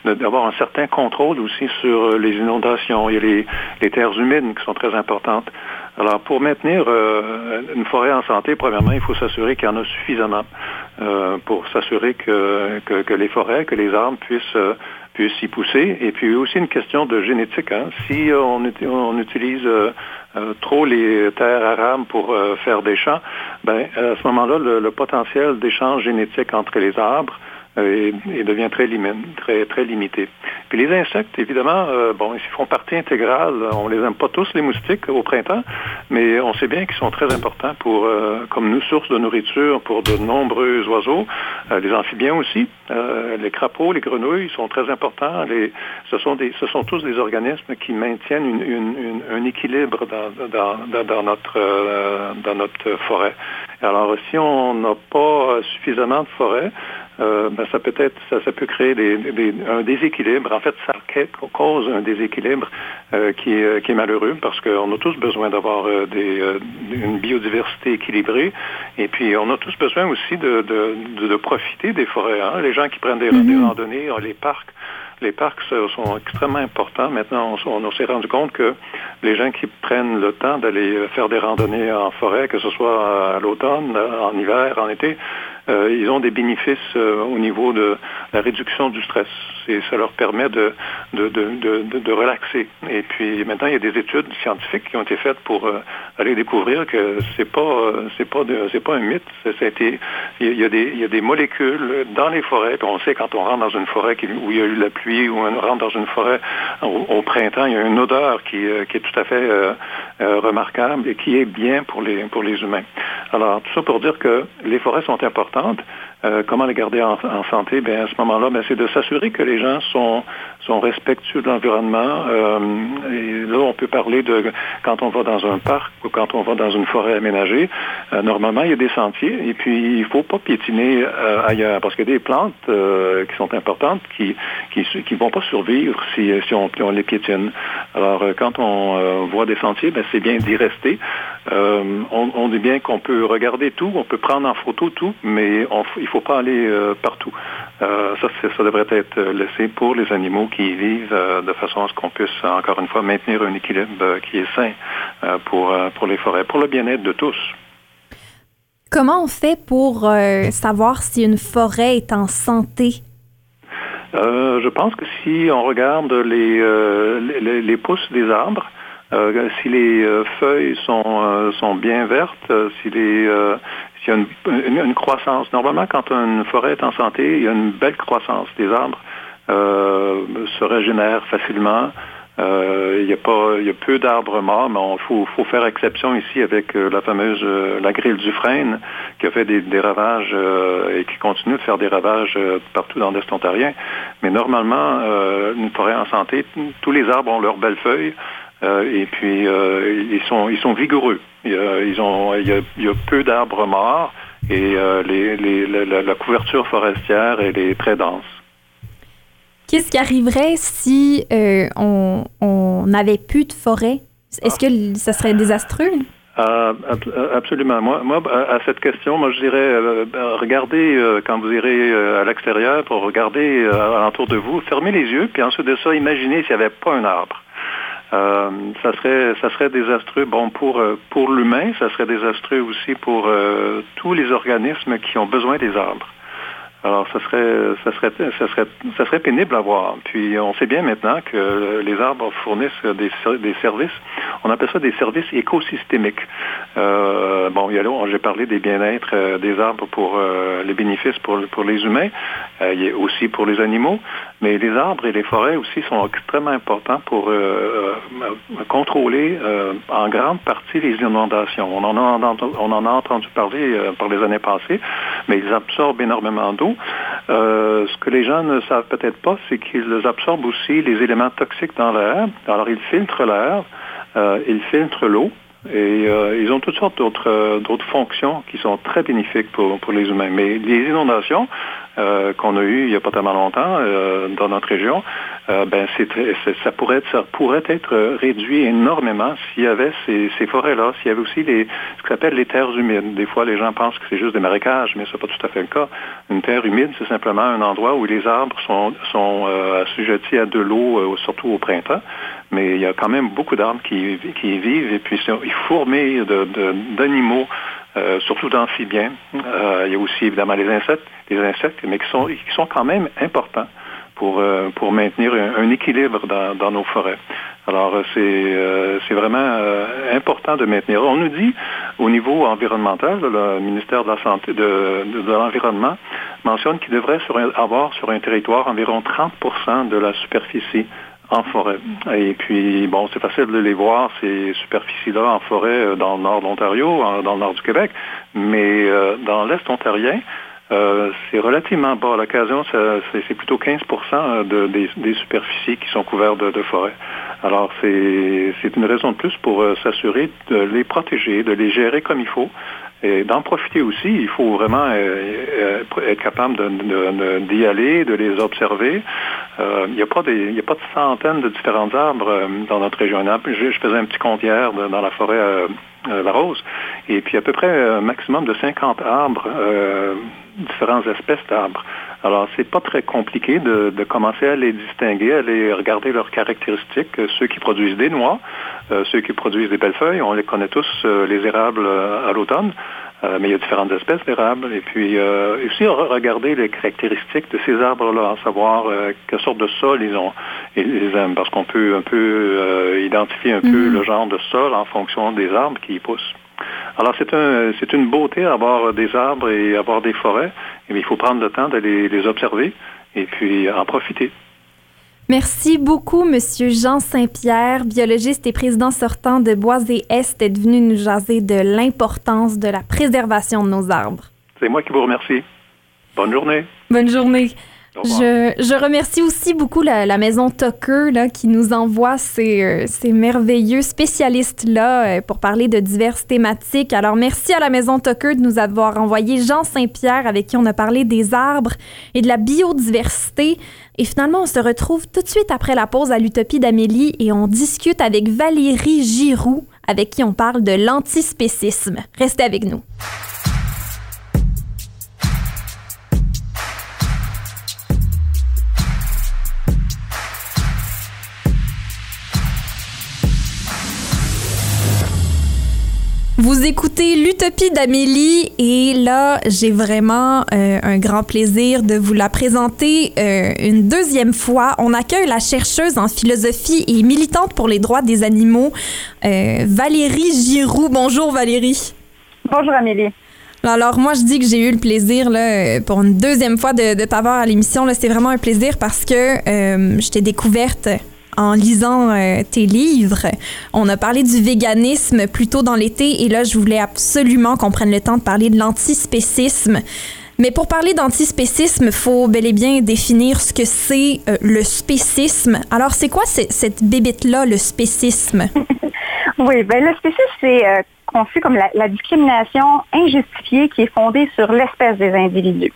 d'avoir un certain contrôle aussi sur les inondations. A les, les terres humides qui sont très importantes. Alors, pour maintenir euh, une forêt en santé, premièrement, il faut s'assurer qu'il y en a suffisamment euh, pour s'assurer que, que, les forêts, que les arbres puissent puissent y pousser. Et puis aussi une question de génétique. Hein. Si on, utilise euh, euh, trop les terres arables pour euh, faire des champs, ben, à ce moment-là, le potentiel d'échange génétique entre les arbres et, devient très, très, très limité. Puis les insectes, évidemment, euh, bon, ils font partie intégrale. On les aime pas tous, les moustiques, au printemps, mais on sait bien qu'ils sont très importants pour, euh, comme nous, source de nourriture pour de nombreux oiseaux. Euh, les amphibiens aussi, les crapauds, les grenouilles sont très importants. Ce, sont tous des organismes qui maintiennent un équilibre dans, notre, dans notre forêt. Alors, si on n'a pas suffisamment de forêt, euh, ben, ça peut être, ça, ça peut créer des, des, un déséquilibre. En fait, ça cause un déséquilibre euh, qui, est, qui est malheureux parce qu'on a tous besoin d'avoir euh, une biodiversité équilibrée. Et puis, on a tous besoin aussi de, de, de profiter des forêts. Hein. Les gens qui prennent des, des mm-hmm. randonnées, les parcs, les parcs sont extrêmement importants. Maintenant, on, s'est rendu compte que les gens qui prennent le temps d'aller faire des randonnées en forêt, que ce soit à l'automne, en hiver, en été, euh, ils ont des bénéfices euh, au niveau de la réduction du stress. Et ça leur permet de, de, de, de, relaxer. Et puis maintenant, il y a des études scientifiques qui ont été faites pour euh, aller découvrir que c'est pas pas pas un mythe. Il y a des il y a des molécules dans les forêts. On sait quand on rentre dans une forêt où il y a eu la pluie ou on rentre dans une forêt au, printemps, il y a une odeur qui, qui est tout à fait remarquable et qui est bien pour les pour les humains. Alors tout ça pour dire que les forêts sont importantes euh, comment les garder en, santé? Bien, à ce moment-là, ben, c'est de s'assurer que les gens sont, respectueux de l'environnement. Euh, là, on peut parler de quand on va dans un parc ou quand on va dans une forêt aménagée. Euh, normalement, il y a des sentiers et puis il faut pas piétiner ailleurs parce qu'il y a des plantes qui sont importantes qui qui vont pas survivre si on, on les piétine. Alors, quand on voit des sentiers, ben, c'est bien d'y rester. on, on dit bien qu'on peut regarder tout, on peut prendre en photo tout, mais il ne faut pas aller euh, partout. Euh, ça, ça devrait être laissé pour les animaux qui vivent euh, de façon à ce qu'on puisse, encore une fois, maintenir un équilibre qui est sain pour, pour les forêts, pour le bien-être de tous. Comment on fait pour savoir si une forêt est en santé? je pense que si on regarde les, les, les, pousses des arbres, si les feuilles sont, sont bien vertes, si les, s'il y a une, une, croissance. Normalement, quand une forêt est en santé, il y a une belle croissance. des arbres se régénèrent facilement. Euh, il y a pas, il y a peu d'arbres morts, mais il faut, faire exception ici avec euh, la fameuse euh, la grille du freine qui a fait des, ravages et qui continue de faire des ravages partout dans l'Est ontarien. Mais normalement, une forêt en santé, tous les arbres ont leurs belles feuilles. et puis ils sont vigoureux. il y a, peu d'arbres morts et la, couverture forestière est très dense. Qu'est-ce qui arriverait si euh, on n'avait plus de forêt? Est-ce que ça serait désastreux? Euh, absolument. Moi, moi, à cette question, moi, je dirais, euh, regardez quand vous irez à l'extérieur pour regarder alentour de vous, fermez les yeux, puis ensuite de ça, imaginez s'il n'y avait pas un arbre. ça serait, ça serait désastreux. Bon, pour pour l'humain, ça serait désastreux aussi pour tous les organismes qui ont besoin des arbres. Alors, ça serait, ça serait, ça serait, ça serait pénible à voir. Puis, on sait bien maintenant que les arbres fournissent des, des services. On appelle ça des services écosystémiques. Euh, bon, j'ai parlé des bien-être euh, des arbres pour euh, les bénéfices pour, pour les humains, il y a aussi pour les animaux, mais les arbres et les forêts aussi sont extrêmement importants pour contrôler en grande partie les inondations. On en a entendu parler par les années passées, mais ils absorbent énormément d'eau euh, ce que les gens ne savent peut-être pas, c'est qu'ils absorbent aussi les éléments toxiques dans l'air. Alors, ils filtrent l'air, euh, ils filtrent l'eau. Et euh, ils ont toutes sortes d'autres fonctions qui sont très bénéfiques pour, pour les humains. Mais les inondations, euh, qu'on a eu il n'y a pas tellement longtemps euh, dans notre région, euh, ben ça pourrait être, réduit énormément s'il y avait ces, forêts-là, s'il y avait aussi ce qu'on appelle les terres humides. Des fois, les gens pensent que c'est juste des marécages, mais ce n'est pas tout à fait le cas. Une terre humide, c'est simplement un endroit où les arbres sont, sont assujettis à de l'eau, surtout au printemps. Mais il y a quand même beaucoup d'arbres qui, qui y vivent et puis ils fourmillent d'animaux. Euh, surtout d'amphibiens. Euh, il y a aussi évidemment les insectes, les insectes, mais qui sont, qui sont quand même importants pour, euh, pour maintenir un, équilibre dans, dans, nos forêts. Alors c'est vraiment important de maintenir. On nous dit au niveau environnemental, le ministère de la santé de, de, l'environnement mentionne qu'il devrait avoir sur un territoire environ 30% de la superficie en forêt. Et puis, bon, c'est facile de les voir, ces superficies-là en forêt euh, dans le nord de l'Ontario, dans le nord du Québec, mais euh, dans l'Est ontarien, euh, c'est relativement bas. À l'occasion, c'est plutôt 15 de, des, superficies qui sont couvertes de, de forêt. Alors, c'est une raison de plus pour s'assurer de les protéger, de les gérer comme il faut, et d'en profiter aussi, il faut vraiment euh, euh, être capable d'y aller, de les observer. Euh, il n'y a, pas a pas de centaines de différents arbres dans notre région. Je, je faisais un petit compte hier dans la forêt La Rose, et puis à peu près un maximum de 50 arbres, différentes espèces d'arbres. Alors, c'est pas très compliqué de, de, commencer à les distinguer, à les regarder leurs caractéristiques. Ceux qui produisent des noix, euh, ceux qui produisent des belles feuilles, on les connaît tous, euh, les érables euh, à l'automne. Mais il y a différentes espèces d'érables. Et puis aussi regarder les caractéristiques de ces arbres-là, savoir quelle sorte de sol ils ont, ils, aiment, parce qu'on peut un peu identifier un peu mm-hmm. le genre de sol en fonction des arbres qui y poussent. Alors c'est un, c'est une beauté avoir des arbres et avoir des forêts, mais il faut prendre le temps d'aller les observer et puis en profiter. Merci beaucoup, Monsieur Jean Saint-Pierre, biologiste et président sortant de Boisé-Est, d'être venu nous jaser de l'importance de la préservation de nos arbres. C'est moi qui vous remercie. Bonne journée. Bonne journée. Je, remercie aussi beaucoup la, la, maison Tucker là, qui nous envoie ces, euh, ces merveilleux spécialistes-là euh, pour parler de diverses thématiques. Alors, merci à la maison Tucker de nous avoir envoyé Jean Saint-Pierre avec qui on a parlé des arbres et de la biodiversité. Et finalement, on se retrouve tout de suite après la pause à l'Utopie d'Amélie et on discute avec Valérie Giroux avec qui on parle de l'antispécisme. Restez avec nous. Vous écoutez l'Utopie d'Amélie et là, j'ai vraiment euh, un grand plaisir de vous la présenter euh, une deuxième fois. On accueille la chercheuse en philosophie et militante pour les droits des animaux, euh, Valérie Giroux. Bonjour Valérie. Bonjour Amélie. Alors moi je dis que j'ai eu le plaisir là, pour une deuxième fois de, de t'avoir à l'émission. C'est vraiment un plaisir parce que je t'ai découverte en lisant euh, tes livres. On a parlé du véganisme plus tôt dans l'été et là, je voulais absolument qu'on prenne le temps de parler de l'antispécisme. Mais pour parler d'antispécisme, il faut bel et bien définir ce que c'est euh, le spécisme. Alors, c'est quoi cette bébête-là, le spécisme? oui, ben le spécisme, c'est euh, conçu comme la, la, discrimination injustifiée qui est fondée sur l'espèce des individus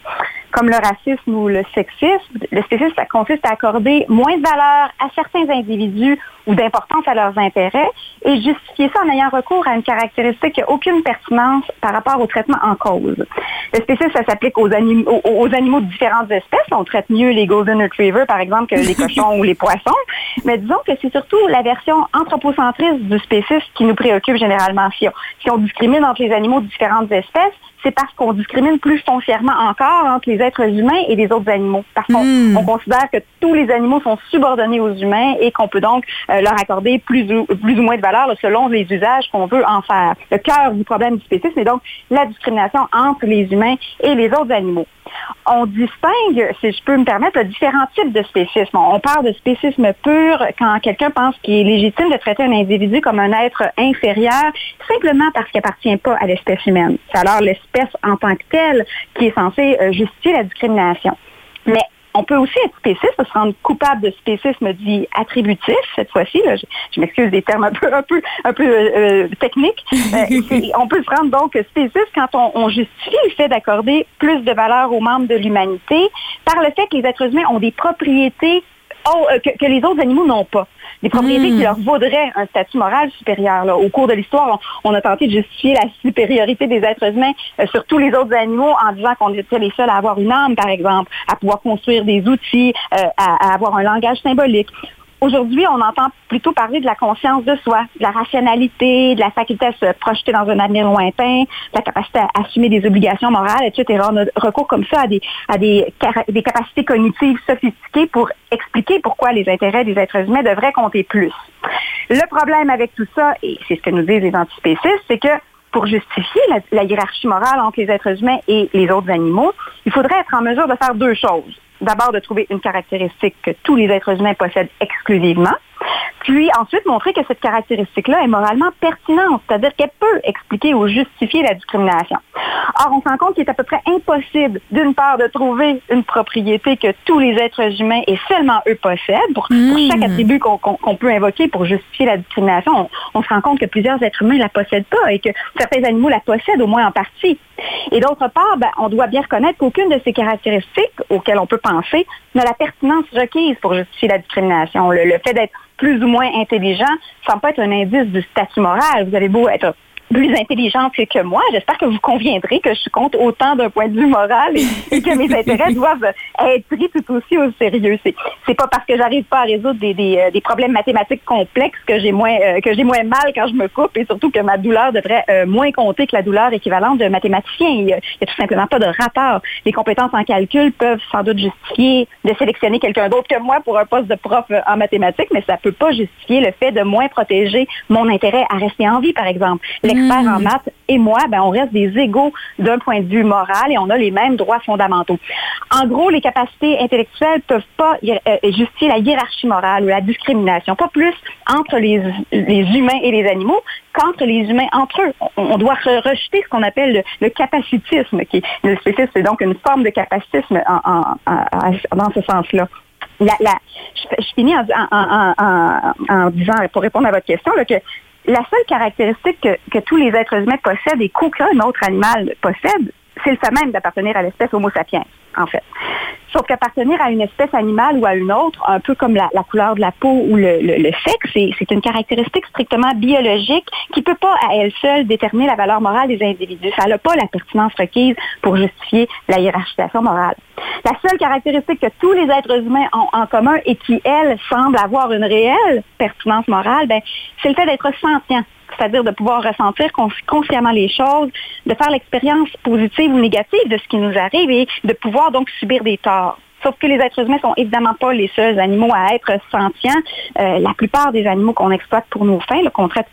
comme le racisme ou le sexisme. Le spécisme, ça consiste à accorder moins de valeur à certains individus ou d'importance à leurs intérêts et justifier ça en ayant recours à une caractéristique qui n'a aucune pertinence par rapport au traitement en cause. Le spécisme, ça s'applique aux, animaux, aux, animaux de différentes espèces. On traite mieux les golden retrievers, par exemple, que les cochons ou les poissons. Mais disons que c'est surtout la version anthropocentriste du spécisme qui nous préoccupe généralement. Si on, si on discrimine entre les animaux de différentes espèces, c'est parce qu'on discrimine plus foncièrement encore entre les êtres humains et les autres animaux. Parce qu'on hmm. on considère que tous les animaux sont subordonnés aux humains et qu'on peut donc euh, leur accorder plus ou, plus ou moins de valeur selon les usages qu'on veut en faire. Le cœur du problème du spécisme est donc la discrimination entre les humains et les autres animaux on distingue, si je peux me permettre, différents types de spécisme. On parle de spécisme pur quand quelqu'un pense qu'il est légitime de traiter un individu comme un être inférieur simplement parce qu'il appartient pas à l'espèce humaine. C'est alors l'espèce en tant que telle qui est censée euh, justifier la discrimination. Mais on peut aussi être spéciste, se rendre coupable de spécisme dit attributif, cette fois-ci. Je, m'excuse des termes un peu, un peu, un peu euh, euh, techniques. Euh, on peut se rendre donc spéciste quand on, justifie le fait d'accorder plus de valeur aux membres de l'humanité par le fait que les êtres humains ont des propriétés que, les autres animaux n'ont pas des propriétés qui hmm. leur vaudraient un statut moral supérieur. Au cours de l'histoire, on, a tenté de justifier la supériorité des êtres humains euh, sur tous les autres animaux en disant qu'on était les seuls à avoir une âme, par exemple, à pouvoir construire des outils, euh, à, avoir un langage symbolique. Aujourd'hui, on entend plutôt parler de la conscience de soi, de la rationalité, de la faculté à se projeter dans un avenir lointain, de la capacité à assumer des obligations morales, etc. On a recours comme ça à des, à des, capacités cognitives sophistiquées pour expliquer pourquoi les intérêts des êtres humains devraient compter plus. Le problème avec tout ça, et c'est ce que nous disent les antispécistes, c'est que pour justifier la, hiérarchie morale entre les êtres humains et les autres animaux, il faudrait être en mesure de faire deux choses d'abord de trouver une caractéristique que tous les êtres humains possèdent exclusivement, puis ensuite montrer que cette caractéristique-là est moralement pertinente, c'est-à-dire qu'elle peut expliquer ou justifier la discrimination. Or, on se rend compte qu'il est à peu près impossible, d'une part, de trouver une propriété que tous les êtres humains et seulement eux possèdent. Pour, chaque hmm. attribut qu'on peut invoquer pour justifier la discrimination, on, se rend compte que plusieurs êtres humains ne la possèdent pas et que certains animaux la possèdent au moins en partie. Et d'autre part, ben, on doit bien reconnaître qu'aucune de ces caractéristiques auxquelles on peut penser n'a la pertinence requise pour justifier la discrimination. le fait d'être plus ou moins intelligent, ça peut être un indice du statut moral. Vous avez beau être plus intelligente que moi. J'espère que vous conviendrez que je compte autant d'un point de vue moral et, que mes intérêts doivent être pris tout aussi au sérieux. C'est, pas parce que j'arrive pas à résoudre des, des, euh, des problèmes mathématiques complexes que j'ai moins euh, que j'ai moins mal quand je me coupe et surtout que ma douleur devrait euh, moins compter que la douleur équivalente d'un mathématicien. Il n'y a, tout simplement pas de rapport. Les compétences en calcul peuvent sans doute justifier de sélectionner quelqu'un d'autre que moi pour un poste de prof en mathématiques, mais ça peut pas justifier le fait de moins protéger mon intérêt à rester en vie, par exemple l'expert en hmm. maths et moi, ben, on reste des égaux d'un point de vue moral et on a les mêmes droits fondamentaux. En gros, les capacités intellectuelles peuvent pas euh, justifier la hiérarchie morale ou la discrimination, pas plus entre les, humains et les animaux qu'entre les humains entre eux. On, doit rejeter ce qu'on appelle le, capacitisme, qui le spécisme, c'est donc une forme de capacitisme dans ce sens-là. La, je, finis en, disant, pour répondre à votre question, que la seule caractéristique que, tous les êtres humains possèdent et qu'aucun autre animal possède, c'est le fait même d'appartenir à l'espèce Homo sapiens. En fait. Sauf qu'appartenir à une espèce animale ou à une autre, un peu comme la, couleur de la peau ou le, sexe, c'est une caractéristique strictement biologique qui ne peut pas à elle seule déterminer la valeur morale des individus. Ça n'a pas la pertinence requise pour justifier la hiérarchisation morale. La seule caractéristique que tous les êtres humains ont en commun et qui, elle, semble avoir une réelle pertinence morale, ben, c'est le fait d'être sentient c'est-à-dire de pouvoir ressentir consciemment les choses, de faire l'expérience positive ou négative de ce qui nous arrive et de pouvoir donc subir des torts. Sauf que les êtres humains sont évidemment pas les seuls animaux à être sentients. Euh, la plupart des animaux qu'on exploite pour nos fins, qu'on traite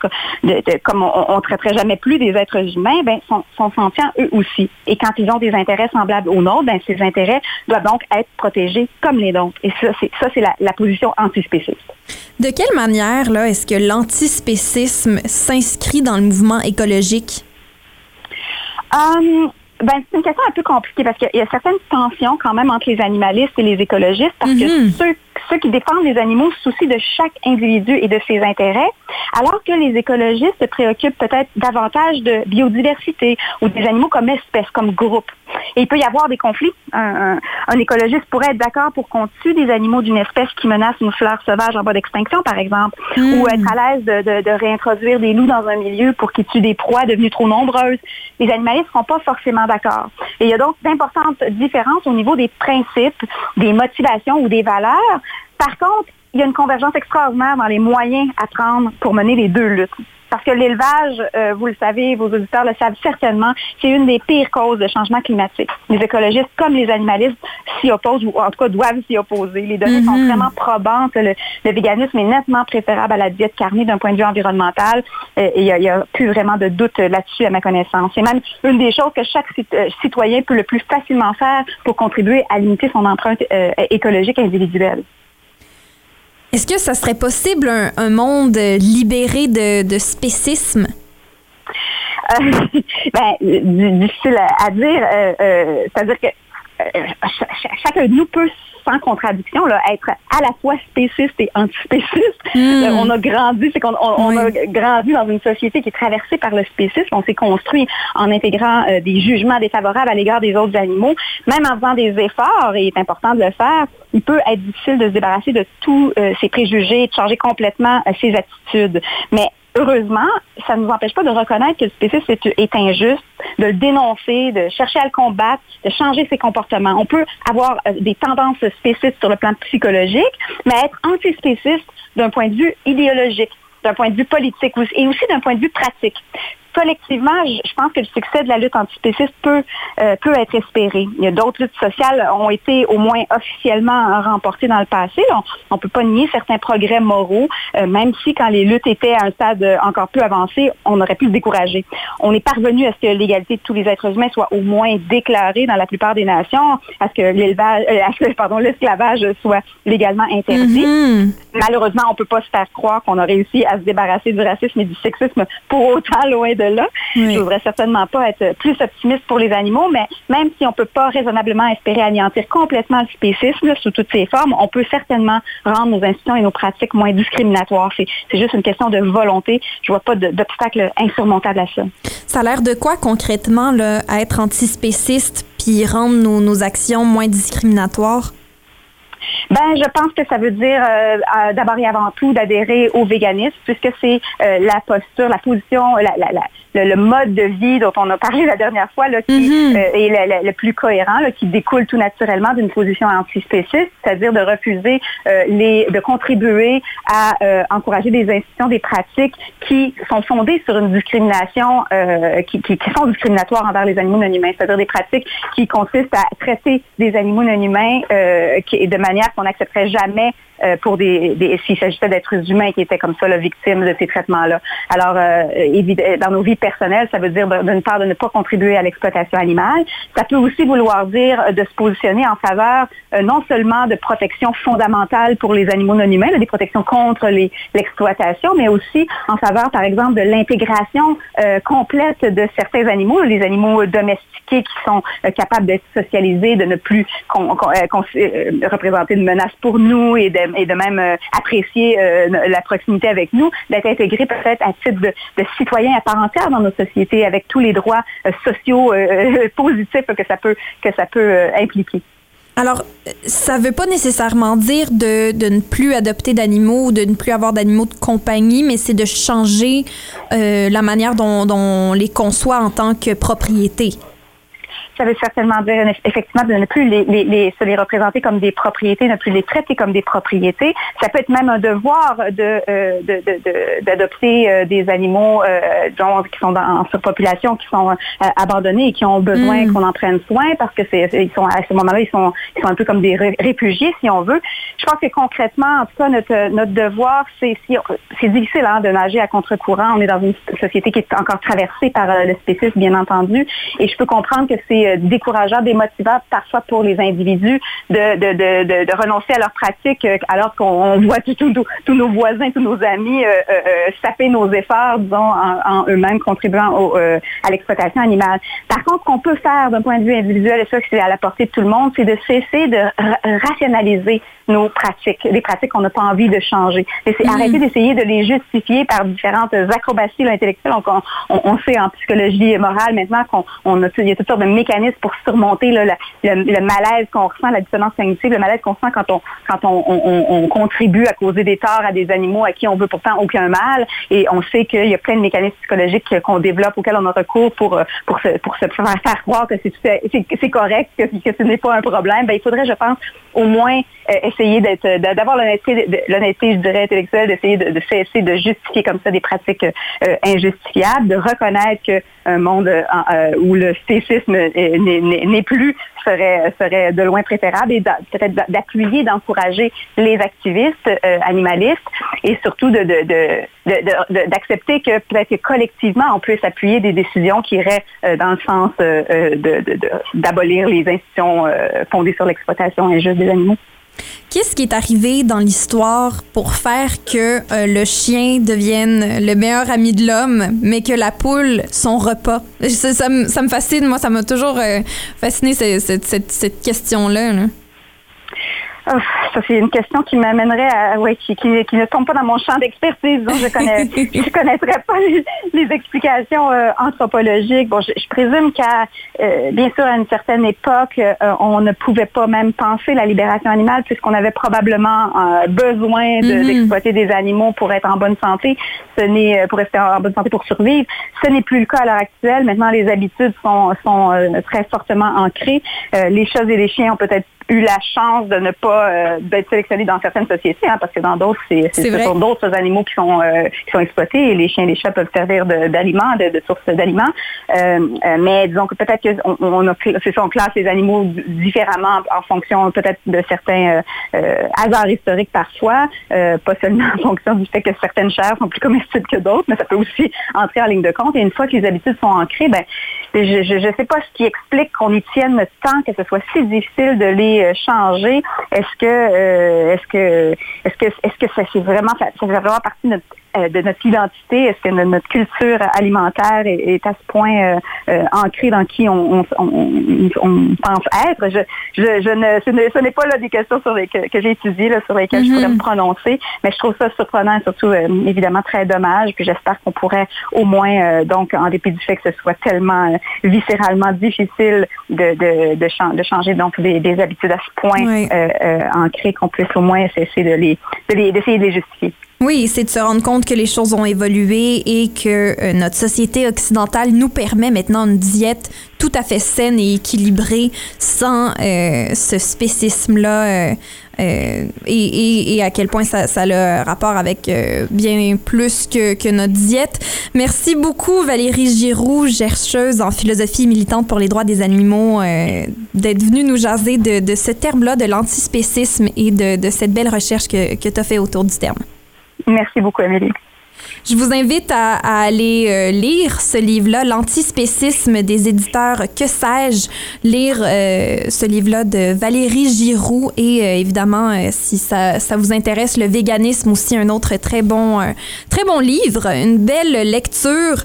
comme on, ne traiterait jamais plus des êtres humains, ben, sont, sentients eux aussi. Et quand ils ont des intérêts semblables aux nôtres, ben, ces intérêts doivent donc être protégés comme les nôtres. Et ça, c'est ça, c'est la, la position antispéciste. De quelle manière là est-ce que l'antispécisme s'inscrit dans le mouvement écologique? Um, ben, c'est une question un peu compliquée parce qu'il y a certaines tensions quand même entre les animalistes et les écologistes parce que mm-hmm. ceux, ceux qui défendent les animaux se soucient de chaque individu et de ses intérêts, alors que les écologistes se préoccupent peut-être davantage de biodiversité ou des animaux comme espèces, comme groupe. Et il peut y avoir des conflits. Un, écologiste pourrait être d'accord pour qu'on tue des animaux d'une espèce qui menace une fleur sauvage en bas d'extinction, par exemple, mm. ou être à l'aise de, de, réintroduire des loups dans un milieu pour qu'ils tuent des proies devenues trop nombreuses. Les animalistes ne seront pas forcément d'accord. Et il y a donc d'importantes différences au niveau des principes, des motivations ou des valeurs. Par contre, il y a une convergence extraordinaire dans les moyens à prendre pour mener les deux luttes. Parce que l'élevage, euh, vous le savez, vos auditeurs le savent certainement, c'est une des pires causes de changement climatique. Les écologistes, comme les animalistes, s'y opposent, ou en tout cas doivent s'y opposer. Les données sont mhm. vraiment probantes. Le, véganisme est nettement préférable à la diète carnée d'un point de vue environnemental. Euh, et il n'y a, plus vraiment de doute là-dessus, à ma connaissance. C'est même une des choses que chaque euh, citoyen peut le plus facilement faire pour contribuer à limiter son empreinte écologique individuelle. Est-ce que ça serait possible un, monde libéré de, de spécisme? Euh, ben, difficile à dire. Euh, euh, c'est-à-dire que chacun de nous peut sans contradiction, là, être à la fois spéciste et antispéciste. Hmm. Euh, on a grandi, c'est qu'on on, a grandi dans une société qui est traversée par le spécisme. On s'est construit en intégrant euh, des jugements défavorables à l'égard des autres animaux. Même en faisant des efforts, et il est important de le faire, il peut être difficile de se débarrasser de tous euh, ces préjugés, de changer complètement ses attitudes. Mais heureusement, ça ne nous empêche pas de reconnaître que le spécisme est, injuste, de le dénoncer, de chercher à le combattre, de changer ses comportements. On peut avoir euh, des tendances spécistes sur le plan psychologique, mais être antispéciste d'un point de vue idéologique d'un point de vue politique et aussi d'un point de vue pratique collectivement, je pense que le succès de la lutte antispéciste peut, euh, peut être espéré. Il y a d'autres luttes sociales ont été au moins officiellement remportées dans le passé. On ne peut pas nier certains progrès moraux, euh, même si quand les luttes étaient à un stade encore plus avancé, on aurait pu se décourager. On est parvenu à ce que l'égalité de tous les êtres humains soit au moins déclarée dans la plupart des nations, à ce que l'élevage, euh, pardon, l'esclavage soit légalement interdit. Mm-hmm. Malheureusement, on ne peut pas se faire croire qu'on a réussi à se débarrasser du racisme et du sexisme pour autant loin de Je ne voudrais certainement pas être plus optimiste pour les animaux, mais même si on ne peut pas raisonnablement espérer anéantir complètement le spécisme sous toutes ses formes, on peut certainement rendre nos institutions et nos pratiques moins discriminatoires. C'est juste une question de volonté. Je ne vois pas d'obstacle insurmontable à ça. Ça a l'air de quoi concrètement là, être antispéciste puis rendre nos, nos actions moins discriminatoires? Ben, je pense que ça veut dire euh, d'abord et avant tout d'adhérer au véganisme, puisque c'est euh, la posture, la position, la, la, la, le, mode de vie dont on a parlé la dernière fois, là, qui mm-hmm. euh, est le, plus cohérent, là, qui découle tout naturellement d'une position antispéciste, c'est-à-dire de refuser euh, les, de contribuer à euh, encourager des institutions, des pratiques qui sont fondées sur une discrimination, qui, qui, qui, sont discriminatoires envers les animaux non humains, c'est-à-dire des pratiques qui consistent à traiter des animaux non humains qui, de manière qu'on n'accepterait jamais pour des, des s'il s'agissait d'êtres humains qui étaient comme ça la victime de ces traitements-là. Alors, euh, dans nos vies personnelles, ça veut dire d'une part de ne pas contribuer à l'exploitation animale. Ça peut aussi vouloir dire de se positionner en faveur euh, non seulement de protection fondamentale pour les animaux non humains, des protections contre l'exploitation, mais aussi en faveur, par exemple, de l'intégration euh, complète de certains animaux, les animaux domestiqués qui sont capables d'être socialisés, de ne plus représenter une menace pour nous et de et de même apprécier la proximité avec nous, d'être intégré peut-être à titre de, citoyen à part entière dans nos sociétés avec tous les droits sociaux positifs que ça peut que ça peut impliquer. Alors, ça ne veut pas nécessairement dire de, de ne plus adopter d'animaux ou de ne plus avoir d'animaux de compagnie, mais c'est de changer euh, la manière dont on les conçoit en tant que propriété ça veut certainement dire effectivement de ne plus les, les, se les représenter comme des propriétés, ne plus les traiter comme des propriétés. Ça peut être même un devoir de euh, d'adopter euh, des animaux euh, qui sont en surpopulation, qui sont abandonnés et qui ont besoin mm. qu'on en prenne soin parce que c'est ils sont à ce moment-là ils sont ils sont un peu comme des réfugiés si on veut. Je pense que concrètement, en tout cas notre notre devoir c'est si c'est difficile hein, de nager à contre-courant. On est dans une société qui est encore traversée par le spécisme bien entendu et je peux comprendre que c'est euh, décourageant, démotivant parfois pour les individus de, de, de, renoncer à leur pratique euh, alors qu'on voit tous nos voisins, tous nos amis euh, saper nos efforts, disons, en, eux-mêmes contribuant à l'exploitation animale. Par contre, qu'on peut faire d'un point de vue individuel, et ça c'est à la portée de tout le monde, c'est de cesser de rationaliser nos pratiques, des pratiques qu'on n'a pas envie de changer. Et c'est mm. arrêter d'essayer de les justifier par différentes acrobaties intellectuelles. On, on, on, sait en psychologie morale maintenant qu'on on a, il y a toutes sortes de mécanismes pour surmonter le, le, malaise qu'on ressent, la dissonance cognitive, le malaise qu'on sent quand on quand on, on, contribue à causer des torts à des animaux à qui on veut pourtant aucun mal. Et on sait qu'il y a plein de mécanismes psychologiques qu'on développe auxquels on a recours pour pour se pour se faire croire que c'est correct, que, que ce n'est pas un problème. Ben, il faudrait, je pense, au moins euh, essayer d'être d'avoir l'honnêteté l'honnêteté je dirais intellectuelle d'essayer de, cesser de justifier comme ça des pratiques euh, injustifiables de reconnaître qu'un monde euh, où le spécisme n'est plus serait serait de loin préférable et peut-être d'appuyer d'encourager les activistes animalistes et surtout d'accepter que peut-être collectivement on puisse appuyer des décisions qui iraient dans le sens d'abolir les institutions fondées sur l'exploitation injuste des animaux. Qu'est-ce qui est arrivé dans l'histoire pour faire que euh, le chien devienne le meilleur ami de l'homme, mais que la poule, son repas? Ça, me fascine, moi, ça m'a toujours euh, fasciné cette, cette question-là. là Oh, ça c'est une question qui m'amènerait à ouais, qui, qui, ne tombe pas dans mon champ d'expertise. Donc je connais je connaîtrais pas les, explications euh, anthropologiques. Bon, je, présume qu'à euh, bien sûr à une certaine époque, euh, on ne pouvait pas même penser la libération animale puisqu'on avait probablement besoin mm-hmm. d'exploiter des animaux pour être en bonne santé. Ce n'est pour rester en bonne santé pour survivre. Ce n'est plus le cas à l'heure actuelle. Maintenant, les habitudes sont sont très fortement ancrées. les chats et les chiens ont peut-être eu la chance de ne pas euh, d'être sélectionnés dans certaines sociétés, hein, parce que dans d'autres, c'est, ce sont d'autres animaux qui sont euh, qui sont exploités et les chiens et les chats peuvent servir d'aliments, de, de, source d'aliments. Euh, mais disons que peut-être qu'on on a c'est ça, on classe les animaux différemment en fonction peut-être de certains hasards historiques parfois, pas seulement en fonction du fait que certaines chairs sont plus comestibles que d'autres, mais ça peut aussi entrer en ligne de compte. Et une fois que les habitudes sont ancrées, ben je ne sais pas ce qui explique qu'on y tienne tant que ce soit si difficile de les euh, changer? Est-ce que euh, est-ce que est-ce que est-ce que ça fait vraiment ça fait vraiment partie de notre de notre identité? Est-ce que notre culture alimentaire est, à ce point euh, euh, ancrée dans qui on, pense être? Je, je, ne, ce n'est pas là des questions sur les, que, j'ai étudiées, sur lesquelles je pourrais me mhm. prononcer, mais je trouve ça surprenant et surtout évidemment très dommage. Puis j'espère qu'on pourrait au moins, donc en dépit du fait que ce soit tellement viscéralement difficile de, de, de, changer donc des, habitudes à ce point ancrées qu'on puisse au moins essayer de les, d'essayer de les justifier. Oui, c'est de se rendre compte que les choses ont évolué et que euh, notre société occidentale nous permet maintenant une diète tout à fait saine et équilibrée sans euh, ce spécisme-là. Euh, et, et, à quel point ça, ça a rapport avec bien plus que, que, notre diète. Merci beaucoup Valérie Giroux, chercheuse en philosophie militante pour les droits des animaux, d'être venue nous jaser de, de ce terme-là, de l'antispécisme et de, de, cette belle recherche que, que tu as fait autour du terme. Merci beaucoup, Amélie. Je vous invite à, aller euh, lire ce livre-là, L'antispécisme des éditeurs Que sais-je, lire euh, ce livre-là de Valérie Giroux et euh, évidemment, si ça, ça, vous intéresse, le véganisme aussi, un autre très bon, très bon livre, une belle lecture.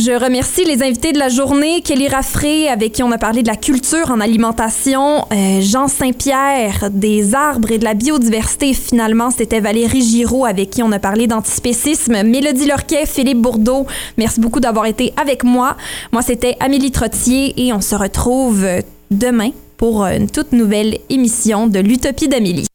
Je remercie les invités de la journée, Kelly Raffray, avec qui on a parlé de la culture en alimentation, euh, Jean Saint-Pierre, des arbres et de la biodiversité. Finalement, c'était Valérie Giraud, avec qui on a parlé d'antispécisme, Mélodie Lorquet, Philippe Bourdeau. Merci beaucoup d'avoir été avec moi. Moi, c'était Amélie Trottier et on se retrouve demain pour une toute nouvelle émission de l'Utopie d'Amélie.